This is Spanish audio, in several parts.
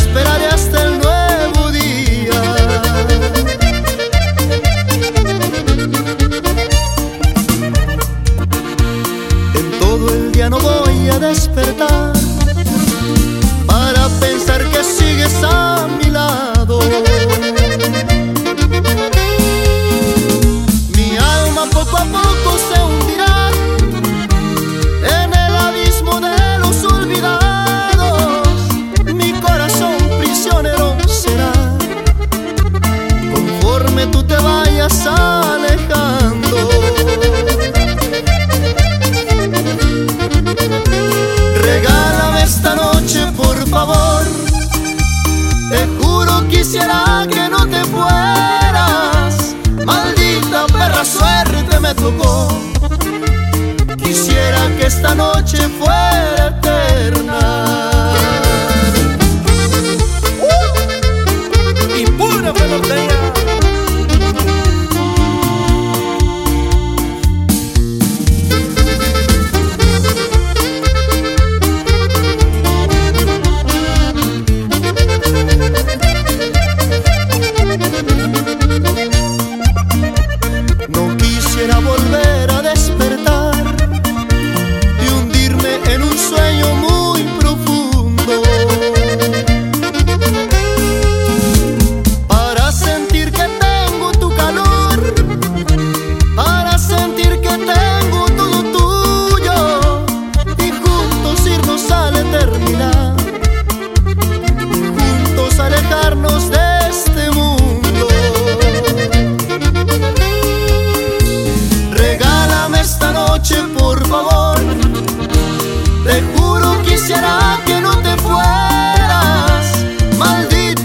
esperaré hasta el nuevo día. En todo el día no voy a despertar Quisiera que esta noche fuera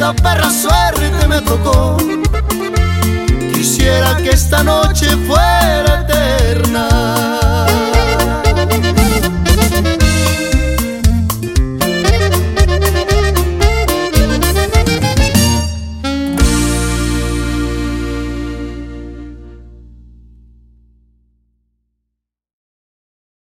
Esta perra suerte me tocó. Quisiera que esta noche fuera